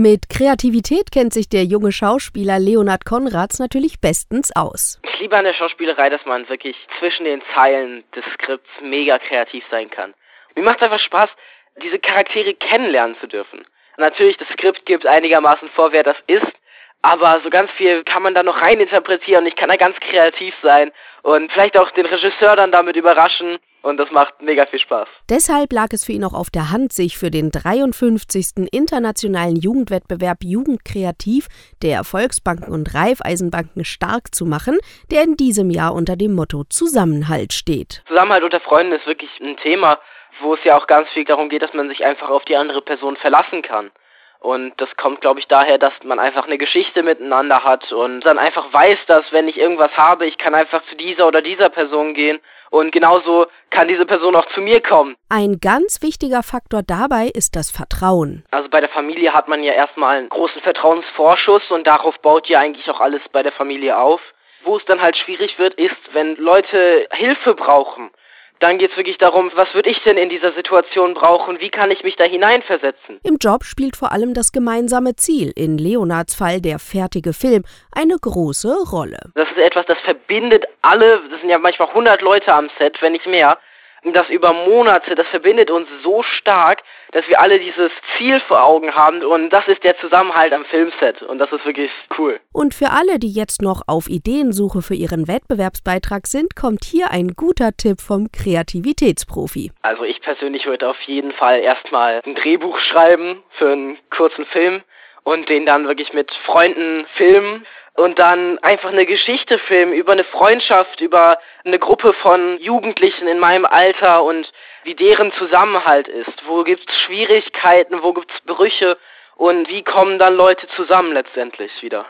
Mit Kreativität kennt sich der junge Schauspieler Leonard Konrads natürlich bestens aus. Ich liebe an der Schauspielerei, dass man wirklich zwischen den Zeilen des Skripts mega kreativ sein kann. Mir macht es einfach Spaß, diese Charaktere kennenlernen zu dürfen. Natürlich, das Skript gibt einigermaßen vor, wer das ist, aber so ganz viel kann man da noch reininterpretieren ich kann da ganz kreativ sein und vielleicht auch den Regisseur dann damit überraschen und das macht mega viel Spaß. Deshalb lag es für ihn auch auf der Hand, sich für den 53. internationalen Jugendwettbewerb Jugendkreativ der Volksbanken und Raiffeisenbanken stark zu machen, der in diesem Jahr unter dem Motto Zusammenhalt steht. Zusammenhalt unter Freunden ist wirklich ein Thema, wo es ja auch ganz viel darum geht, dass man sich einfach auf die andere Person verlassen kann. Und das kommt, glaube ich, daher, dass man einfach eine Geschichte miteinander hat und dann einfach weiß, dass wenn ich irgendwas habe, ich kann einfach zu dieser oder dieser Person gehen und genauso kann diese Person auch zu mir kommen. Ein ganz wichtiger Faktor dabei ist das Vertrauen. Also bei der Familie hat man ja erstmal einen großen Vertrauensvorschuss und darauf baut ja eigentlich auch alles bei der Familie auf. Wo es dann halt schwierig wird, ist, wenn Leute Hilfe brauchen dann geht es wirklich darum, was würde ich denn in dieser Situation brauchen? Wie kann ich mich da hineinversetzen? Im Job spielt vor allem das gemeinsame Ziel, in Leonards Fall der fertige Film, eine große Rolle. Das ist etwas, das verbindet alle, das sind ja manchmal 100 Leute am Set, wenn nicht mehr das über Monate, das verbindet uns so stark, dass wir alle dieses Ziel vor Augen haben und das ist der Zusammenhalt am Filmset und das ist wirklich cool. Und für alle, die jetzt noch auf Ideensuche für ihren Wettbewerbsbeitrag sind, kommt hier ein guter Tipp vom Kreativitätsprofi. Also ich persönlich würde auf jeden Fall erstmal ein Drehbuch schreiben für einen kurzen Film und den dann wirklich mit Freunden filmen und dann einfach eine Geschichte filmen über eine Freundschaft, über eine Gruppe von Jugendlichen in meinem Alter und wie deren Zusammenhalt ist. Wo gibt's Schwierigkeiten, wo gibt's Brüche und wie kommen dann Leute zusammen letztendlich wieder?